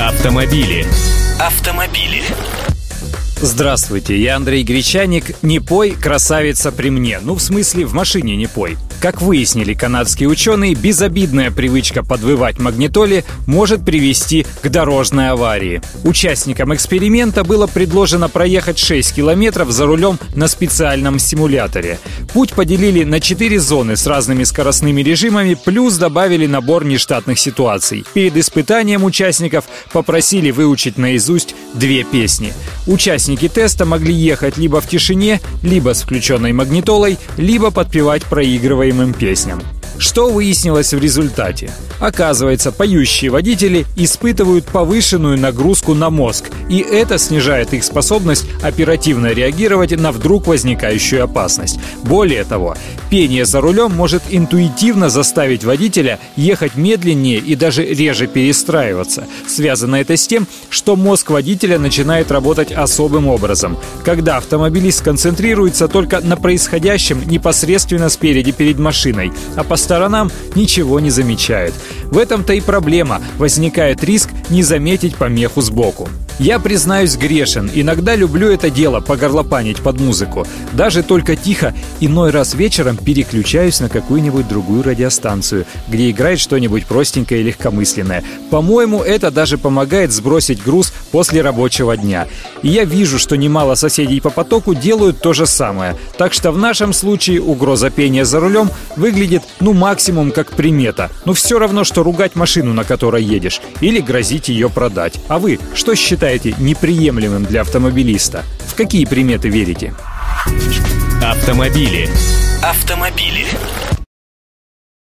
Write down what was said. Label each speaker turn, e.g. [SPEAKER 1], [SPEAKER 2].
[SPEAKER 1] Автомобили. Автомобили.
[SPEAKER 2] Здравствуйте, я Андрей Гречаник. Не пой, красавица при мне. Ну, в смысле, в машине не пой. Как выяснили канадские ученые, безобидная привычка подвывать магнитоле может привести к дорожной аварии. Участникам эксперимента было предложено проехать 6 километров за рулем на специальном симуляторе. Путь поделили на 4 зоны с разными скоростными режимами, плюс добавили набор нештатных ситуаций. Перед испытанием участников попросили выучить наизусть две песни. Участники теста могли ехать либо в тишине, либо с включенной магнитолой, либо подпевать проигрываемым песням. Что выяснилось в результате? Оказывается, поющие водители испытывают повышенную нагрузку на мозг, и это снижает их способность оперативно реагировать на вдруг возникающую опасность. Более того, пение за рулем может интуитивно заставить водителя ехать медленнее и даже реже перестраиваться. Связано это с тем, что мозг водителя начинает работать особым образом, когда автомобилист концентрируется только на происходящем непосредственно спереди перед машиной, а по сторонам ничего не замечает. В этом-то и проблема. Возникает риск не заметить помеху сбоку. Я, признаюсь, грешен. Иногда люблю это дело, погорлопанить под музыку. Даже только тихо, иной раз вечером переключаюсь на какую-нибудь другую радиостанцию, где играет что-нибудь простенькое и легкомысленное. По-моему, это даже помогает сбросить груз после рабочего дня. И я вижу, что немало соседей по потоку делают то же самое. Так что в нашем случае угроза пения за рулем выглядит, ну, максимум как примета. Но все равно, что ругать машину, на которой едешь, или грозить ее продать. А вы что считаете? Считаете неприемлемым для автомобилиста? В какие приметы верите?
[SPEAKER 1] Автомобили. Автомобили.